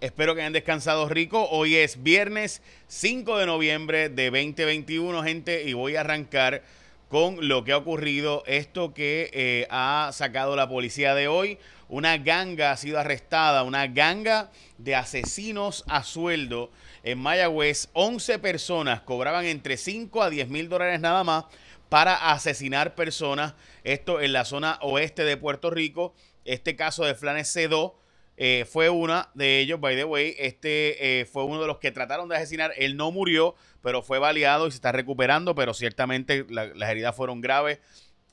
espero que hayan descansado rico. Hoy es viernes 5 de noviembre de 2021, gente, y voy a arrancar con lo que ha ocurrido, esto que eh, ha sacado la policía de hoy. Una ganga ha sido arrestada, una ganga de asesinos a sueldo en Mayagüez. 11 personas cobraban entre 5 a 10 mil dólares nada más para asesinar personas. Esto en la zona oeste de Puerto Rico. Este caso de Flanes C2 eh, fue una de ellos, by the way. Este eh, fue uno de los que trataron de asesinar. Él no murió, pero fue baleado y se está recuperando, pero ciertamente las heridas fueron graves.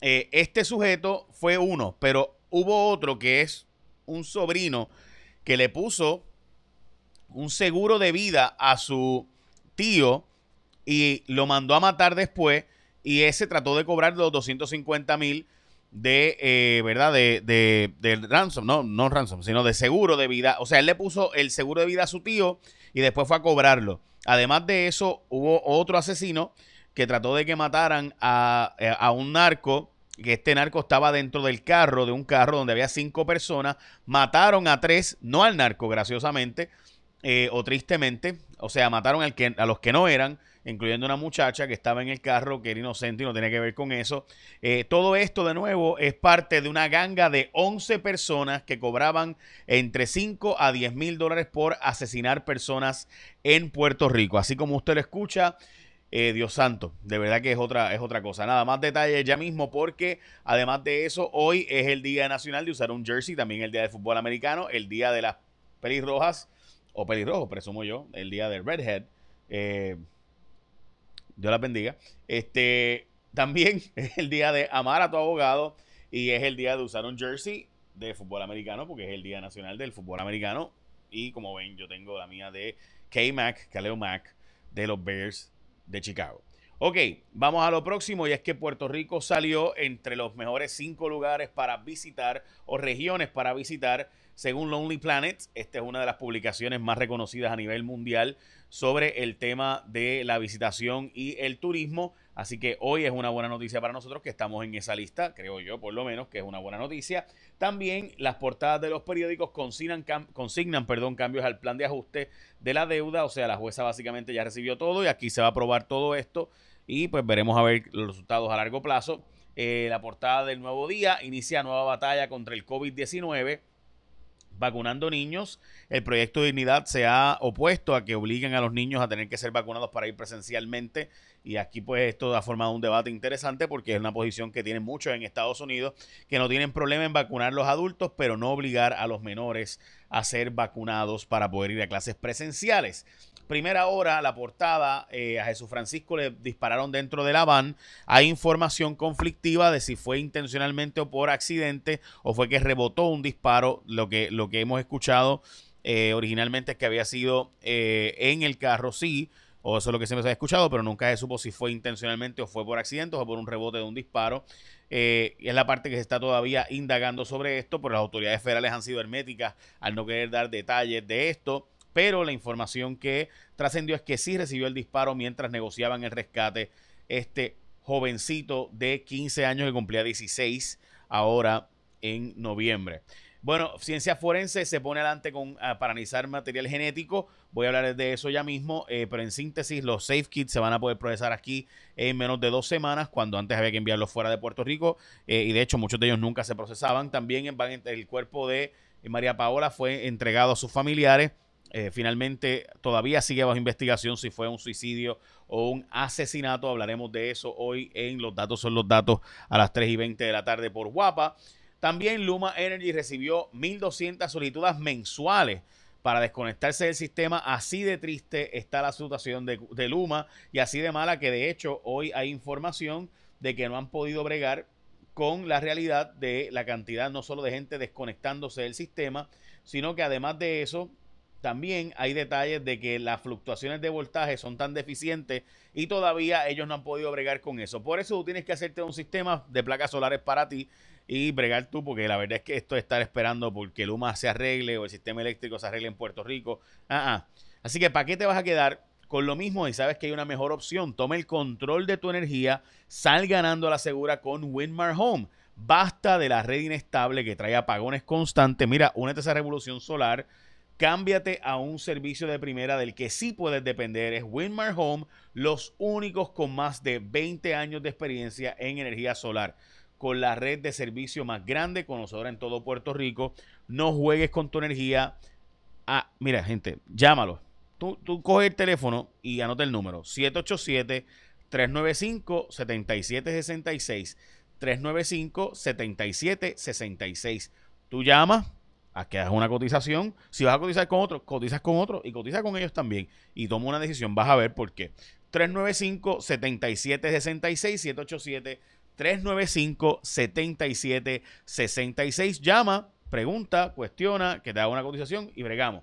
Eh, este sujeto fue uno, pero hubo otro que es un sobrino que le puso un seguro de vida a su tío y lo mandó a matar después y ese trató de cobrar los 250 mil de, eh, ¿verdad? De, de, ransom, no, no ransom, sino de seguro de vida. O sea, él le puso el seguro de vida a su tío y después fue a cobrarlo. Además de eso, hubo otro asesino que trató de que mataran a, eh, a un narco que este narco estaba dentro del carro, de un carro donde había cinco personas, mataron a tres, no al narco, graciosamente, eh, o tristemente, o sea, mataron al que, a los que no eran, incluyendo una muchacha que estaba en el carro, que era inocente y no tenía que ver con eso. Eh, todo esto, de nuevo, es parte de una ganga de 11 personas que cobraban entre 5 a 10 mil dólares por asesinar personas en Puerto Rico. Así como usted lo escucha, eh, Dios santo, de verdad que es otra, es otra cosa. Nada más detalles ya mismo porque además de eso, hoy es el Día Nacional de usar un jersey, también el Día de Fútbol Americano, el Día de las Pelirrojas, o pelirrojo, presumo yo, el Día del Redhead. Eh, Dios la bendiga. Este, también es el día de amar a tu abogado y es el día de usar un jersey de fútbol americano porque es el día nacional del fútbol americano. Y como ven, yo tengo la mía de K-Mac, Kaleo Mac, de los Bears de Chicago. Ok, vamos a lo próximo y es que Puerto Rico salió entre los mejores cinco lugares para visitar o regiones para visitar según Lonely Planet. Esta es una de las publicaciones más reconocidas a nivel mundial sobre el tema de la visitación y el turismo. Así que hoy es una buena noticia para nosotros que estamos en esa lista, creo yo por lo menos que es una buena noticia. También las portadas de los periódicos consignan, consignan perdón, cambios al plan de ajuste de la deuda, o sea, la jueza básicamente ya recibió todo y aquí se va a aprobar todo esto y pues veremos a ver los resultados a largo plazo. Eh, la portada del nuevo día inicia nueva batalla contra el COVID-19 vacunando niños. El proyecto de dignidad se ha opuesto a que obliguen a los niños a tener que ser vacunados para ir presencialmente. Y aquí pues esto ha formado un debate interesante porque es una posición que tienen muchos en Estados Unidos que no tienen problema en vacunar a los adultos, pero no obligar a los menores a ser vacunados para poder ir a clases presenciales. Primera hora, la portada, eh, a Jesús Francisco le dispararon dentro de la van. Hay información conflictiva de si fue intencionalmente o por accidente o fue que rebotó un disparo. Lo que, lo que hemos escuchado eh, originalmente es que había sido eh, en el carro, sí, o eso es lo que siempre se ha escuchado, pero nunca se supo si fue intencionalmente o fue por accidente o por un rebote de un disparo. y es la parte que se está todavía indagando sobre esto, pero las autoridades federales han sido herméticas al no querer dar detalles de esto pero la información que trascendió es que sí recibió el disparo mientras negociaban el rescate este jovencito de 15 años que cumplía 16 ahora en noviembre. Bueno, ciencia forense se pone adelante con, ah, para analizar material genético. Voy a hablar de eso ya mismo, eh, pero en síntesis, los safe kits se van a poder procesar aquí en menos de dos semanas, cuando antes había que enviarlos fuera de Puerto Rico. Eh, y de hecho, muchos de ellos nunca se procesaban. También el cuerpo de María Paola fue entregado a sus familiares eh, finalmente, todavía sigue bajo investigación si fue un suicidio o un asesinato. Hablaremos de eso hoy en Los Datos son los Datos a las 3 y 20 de la tarde por Guapa. También Luma Energy recibió 1.200 solicitudes mensuales para desconectarse del sistema. Así de triste está la situación de, de, Luma y así de mala que de hecho hoy hay información de que no han podido bregar con la realidad de la cantidad no solo de gente desconectándose del sistema, sino que además de eso también hay detalles de que las fluctuaciones de voltaje son tan deficientes y todavía ellos no han podido bregar con eso. Por eso tú tienes que hacerte un sistema de placas solares para ti y bregar tú, porque la verdad es que esto es estar esperando porque el UMA se arregle o el sistema eléctrico se arregle en Puerto Rico. Ah, ah. Así que, ¿para qué te vas a quedar? Con lo mismo y sabes que hay una mejor opción. Toma el control de tu energía, sal ganando a la segura con Windmar Home. Basta de la red inestable que trae apagones constantes. Mira, únete a esa revolución solar Cámbiate a un servicio de primera del que sí puedes depender. Es Winmar Home, los únicos con más de 20 años de experiencia en energía solar. Con la red de servicio más grande, conocedora en todo Puerto Rico. No juegues con tu energía. Ah, mira, gente, llámalo. Tú, tú coges el teléfono y anota el número: 787-395-7766. 395-7766. Tú llamas a que hagas una cotización. Si vas a cotizar con otro, cotizas con otro y cotiza con ellos también. Y toma una decisión. Vas a ver por qué. 395-7766, 787-395-7766. Llama, pregunta, cuestiona, que te haga una cotización y bregamos.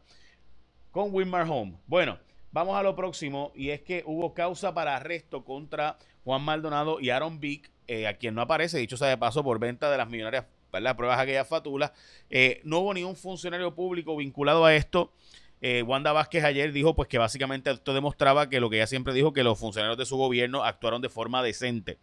Con Winmar Home. Bueno, vamos a lo próximo y es que hubo causa para arresto contra Juan Maldonado y Aaron Vick, eh, a quien no aparece, dicho sea de paso, por venta de las millonarias las Pruebas aquellas fatulas. Eh, no hubo ningún funcionario público vinculado a esto. Eh, Wanda Vázquez ayer dijo pues que básicamente esto demostraba que lo que ella siempre dijo, que los funcionarios de su gobierno actuaron de forma decente.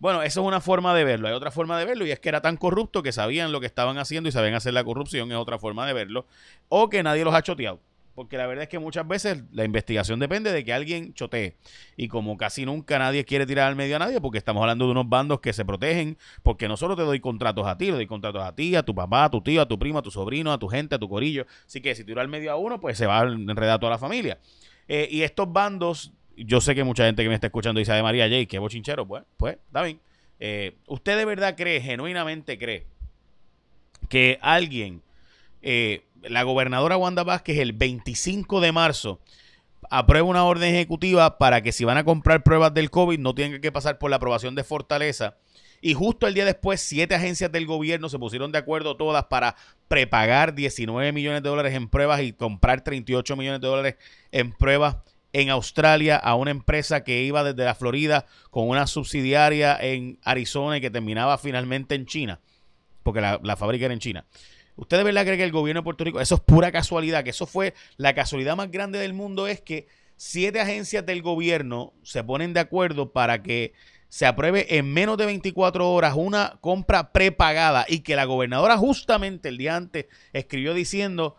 Bueno, eso es una forma de verlo. Hay otra forma de verlo y es que era tan corrupto que sabían lo que estaban haciendo y sabían hacer la corrupción, es otra forma de verlo. O que nadie los ha choteado porque la verdad es que muchas veces la investigación depende de que alguien chotee. Y como casi nunca nadie quiere tirar al medio a nadie, porque estamos hablando de unos bandos que se protegen, porque no solo te doy contratos a ti, le doy contratos a ti, a tu papá, a tu tío, a tu primo, a tu sobrino, a tu gente, a tu corillo. Así que si tiro al medio a uno, pues se va a enredar toda la familia. Eh, y estos bandos, yo sé que mucha gente que me está escuchando dice de María J, que bochinchero, pues, pues, está bien. Eh, ¿Usted de verdad cree, genuinamente cree, que alguien eh, la gobernadora Wanda Vázquez el 25 de marzo aprueba una orden ejecutiva para que si van a comprar pruebas del COVID no tengan que pasar por la aprobación de Fortaleza. Y justo el día después, siete agencias del gobierno se pusieron de acuerdo todas para prepagar 19 millones de dólares en pruebas y comprar 38 millones de dólares en pruebas en Australia a una empresa que iba desde la Florida con una subsidiaria en Arizona y que terminaba finalmente en China, porque la, la fábrica era en China. ¿Usted de verdad cree que el gobierno de Puerto Rico, eso es pura casualidad, que eso fue la casualidad más grande del mundo, es que siete agencias del gobierno se ponen de acuerdo para que se apruebe en menos de 24 horas una compra prepagada y que la gobernadora justamente el día antes escribió diciendo,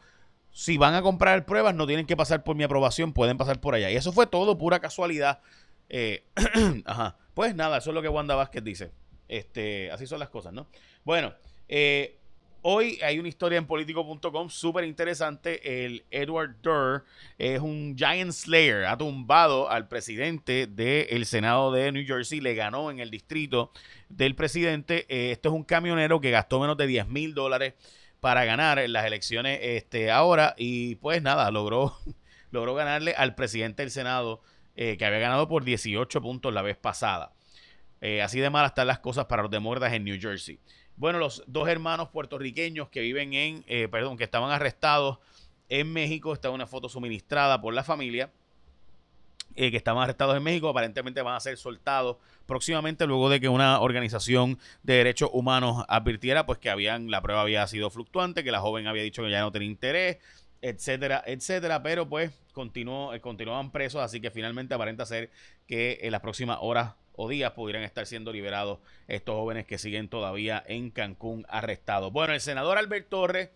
si van a comprar pruebas no tienen que pasar por mi aprobación, pueden pasar por allá. Y eso fue todo pura casualidad. Eh, ajá. Pues nada, eso es lo que Wanda Vázquez dice. Este, así son las cosas, ¿no? Bueno, eh, Hoy hay una historia en político.com súper interesante. El Edward Durr es un Giant Slayer. Ha tumbado al presidente del Senado de New Jersey. Le ganó en el distrito del presidente. Eh, esto es un camionero que gastó menos de 10 mil dólares para ganar en las elecciones este, ahora. Y pues nada, logró, logró ganarle al presidente del Senado eh, que había ganado por 18 puntos la vez pasada. Eh, así de mal están las cosas para los demócratas en New Jersey. Bueno, los dos hermanos puertorriqueños que viven en, eh, perdón, que estaban arrestados en México, está una foto suministrada por la familia, eh, que estaban arrestados en México, aparentemente van a ser soltados próximamente luego de que una organización de derechos humanos advirtiera pues que habían, la prueba había sido fluctuante, que la joven había dicho que ya no tenía interés, etcétera, etcétera, pero pues continuó, eh, continuaban presos, así que finalmente aparenta ser que en las próximas horas o días pudieran estar siendo liberados estos jóvenes que siguen todavía en Cancún arrestados. Bueno, el senador Albert Torres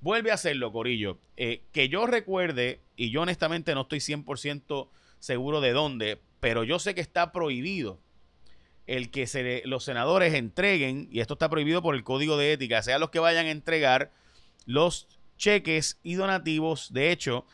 vuelve a hacerlo, Corillo. Eh, que yo recuerde, y yo honestamente no estoy 100% seguro de dónde, pero yo sé que está prohibido el que se, los senadores entreguen, y esto está prohibido por el Código de Ética, sea los que vayan a entregar los cheques y donativos. De hecho,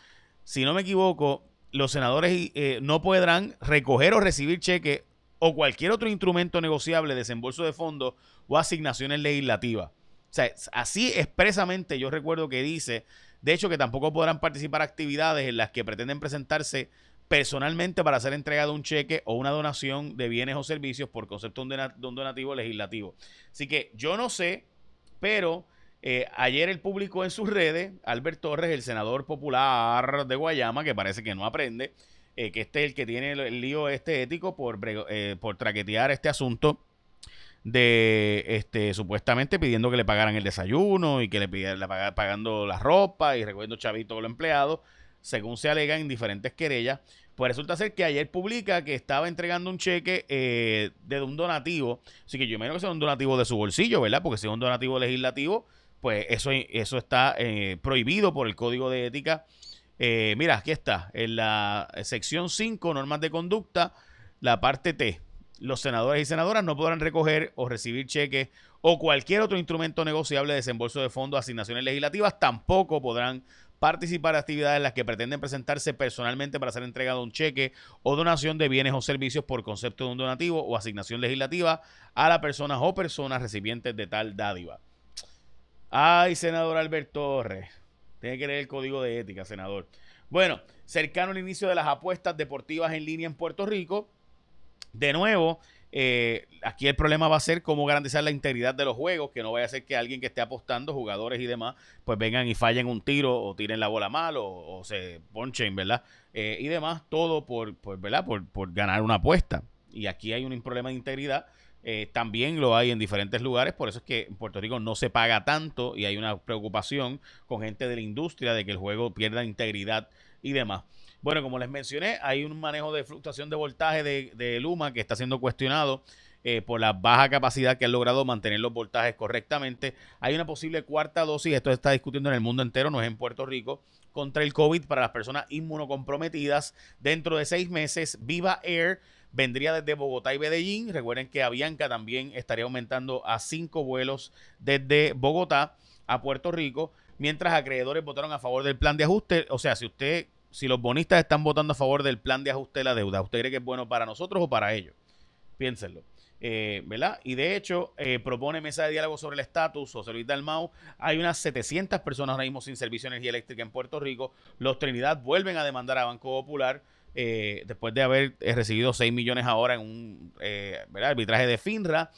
si no me equivoco, los senadores eh, no podrán recoger o recibir cheques o cualquier otro instrumento negociable, desembolso de fondos o asignaciones legislativas. O sea, así expresamente yo recuerdo que dice, de hecho, que tampoco podrán participar actividades en las que pretenden presentarse personalmente para hacer entrega de un cheque o una donación de bienes o servicios por concepto de un donativo legislativo. Así que yo no sé, pero eh, ayer el público en sus redes, Albert Torres, el senador popular de Guayama, que parece que no aprende, eh, que este es el que tiene el, lío este ético por, eh, por traquetear este asunto de este supuestamente pidiendo que le pagaran el desayuno y que le pidieran pagando la ropa y recogiendo chavito con los empleados, según se alega en diferentes querellas. Pues resulta ser que ayer publica que estaba entregando un cheque eh, de un donativo. Así que yo imagino que sea un donativo de su bolsillo, ¿verdad? Porque si es un donativo legislativo, pues eso, eso está eh, prohibido por el Código de Ética. Eh, mira, aquí está, en la sección 5, normas de conducta, la parte T. Los senadores y senadoras no podrán recoger o recibir cheques o cualquier otro instrumento negociable de desembolso de fondos, asignaciones legislativas, tampoco podrán participar en actividades en las que pretenden presentarse personalmente para ser entregado un cheque o donación de bienes o servicios por concepto de un donativo o asignación legislativa a las personas o personas recipientes de tal dádiva. Ay, senador Alberto Torres. Tiene que leer el código de ética, senador. Bueno, cercano al inicio de las apuestas deportivas en línea en Puerto Rico. De nuevo, eh, aquí el problema va a ser cómo garantizar la integridad de los juegos, que no vaya a ser que alguien que esté apostando, jugadores y demás, pues vengan y fallen un tiro o tiren la bola mal o, se ponchen, ¿verdad? Eh, y demás, todo por, ¿verdad? Por, por, ganar una apuesta. Y aquí hay un problema de integridad. Eh, también lo hay en diferentes lugares, por eso es que en Puerto Rico no se paga tanto y hay una preocupación con gente de la industria de que el juego pierda integridad y demás. Bueno, como les mencioné, hay un manejo de fluctuación de voltaje de, Luma que está siendo cuestionado eh, por la baja capacidad que han logrado mantener los voltajes correctamente. Hay una posible cuarta dosis, esto se está discutiendo en el mundo entero, no es en Puerto Rico, contra el COVID para las personas inmunocomprometidas. Dentro de seis meses, Viva Air vendría desde Bogotá y Medellín. Recuerden que Avianca también estaría aumentando a cinco vuelos desde Bogotá a Puerto Rico, mientras acreedores votaron a favor del plan de ajuste. O sea, si usted si los bonistas están votando a favor del plan de ajuste de la deuda, ¿usted cree que es bueno para nosotros o para ellos? Piénsenlo. Eh, ¿verdad? Y de hecho, eh, propone mesa de diálogo sobre el estatus, José Luis Dalmau. Hay unas 700 personas ahora mismo sin servicio de energía eléctrica en Puerto Rico. Los Trinidad vuelven a demandar a Banco Popular eh, después de haber recibido 6 millones ahora en un arbitraje de FINRA.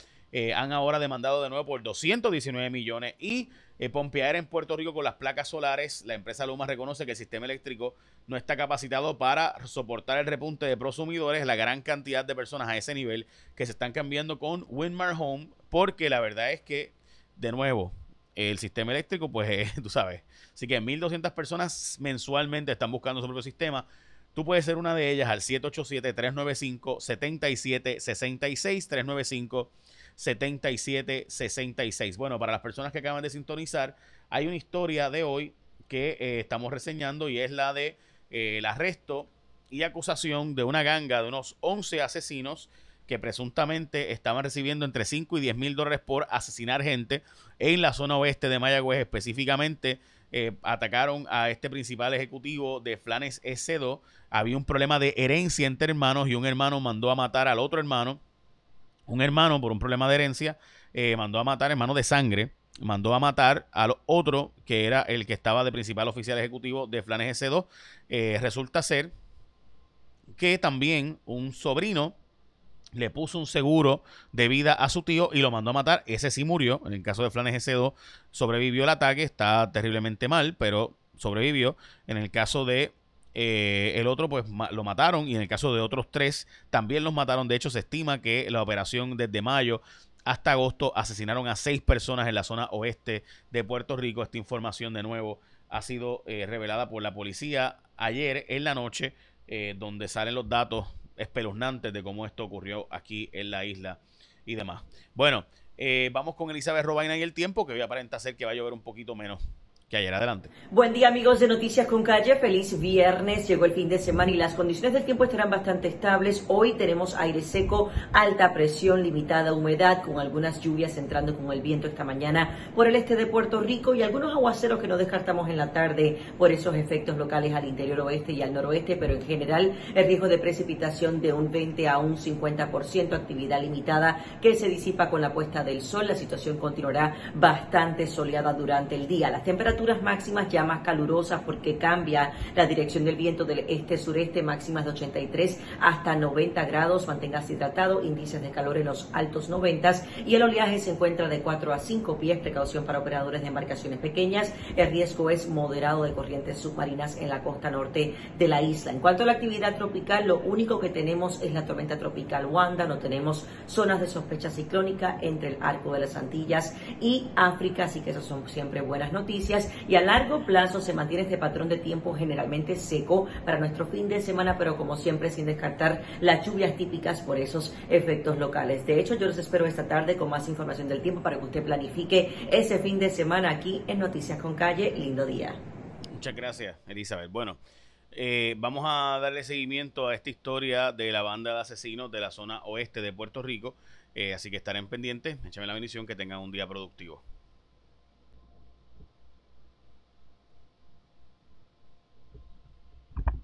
han ahora demandado de nuevo por 219 millones y eh, pompear en Puerto Rico con las placas solares. La empresa Luma reconoce que el sistema eléctrico no está capacitado para soportar el repunte de prosumidores, la gran cantidad de personas a ese nivel que se están cambiando con Windmar Home, porque la verdad es que, de nuevo, el sistema eléctrico, pues eh, tú sabes. Así que 1.200 personas mensualmente están buscando su propio sistema. Tú puedes ser una de ellas al 787-395-7766, 395 7766. Bueno, para las personas que acaban de sintonizar, hay una historia de hoy que eh, estamos reseñando y es la de eh, el arresto y acusación de una ganga de unos 11 asesinos que presuntamente estaban recibiendo entre 5 y 10 mil dólares por asesinar gente en la zona oeste de Mayagüez. Específicamente eh, atacaron a este principal ejecutivo de Flanes S2. Había un problema de herencia entre hermanos y un hermano mandó a matar al otro hermano un hermano por un problema de herencia eh, mandó a matar, hermano de sangre, mandó a matar al otro que era el que estaba de principal oficial ejecutivo de Flanes S2. Eh, resulta ser que también un sobrino le puso un seguro de vida a su tío y lo mandó a matar. Ese sí murió. En el caso de Flanes S2 sobrevivió el ataque, está terriblemente mal, pero sobrevivió. En el caso de eh, el otro, pues lo mataron y en el caso de otros tres también los mataron. De hecho, se estima que la operación desde mayo hasta agosto asesinaron a seis personas en la zona oeste de Puerto Rico. Esta información de nuevo ha sido eh, revelada por la policía ayer en la noche, eh, donde salen los datos espeluznantes de cómo esto ocurrió aquí en la isla y demás. Bueno, vamos con Elizabeth Robaina y el tiempo, que hoy aparenta ser que va a llover un poquito menos Adelante. Buen día amigos de Noticias con Calle, feliz viernes, llegó el fin de semana y las condiciones del tiempo estarán bastante estables. Hoy tenemos aire seco, alta presión, limitada humedad, con algunas lluvias entrando con el viento esta mañana por el este de Puerto Rico y algunos aguaceros que no descartamos en la tarde por esos efectos locales al interior oeste y al noroeste, pero en general el riesgo de precipitación de un 20 a un 50%, actividad limitada que se disipa con la puesta del sol. La situación continuará bastante soleada durante el día. Las temperaturas máximas ya más calurosas porque cambia la dirección del viento del este-sureste, máximas de 83 hasta 90 grados. Manténgase hidratado, índices de calor en los altos 90 y el oleaje se encuentra de 4 a 5 pies. Precaución para operadores de embarcaciones pequeñas. El riesgo es moderado de corrientes submarinas en la costa norte de la isla. En cuanto a la actividad tropical, lo único que tenemos es la tormenta tropical Wanda. No tenemos zonas de sospecha ciclónica entre el arco de las Antillas y África, así que esas son siempre buenas noticias y a largo plazo se mantiene este patrón de tiempo generalmente seco para nuestro fin de semana, pero como siempre sin descartar las lluvias típicas por esos efectos locales. De hecho, yo los espero esta tarde con más información del tiempo para que usted planifique ese fin de semana aquí en Noticias con Calle. Lindo día. Muchas gracias, Elizabeth. Bueno. Eh, vamos a darle seguimiento a esta historia de la banda de asesinos de la zona oeste de Puerto Rico. Eh, así que estarán pendientes. Échame la bendición que tengan un día productivo.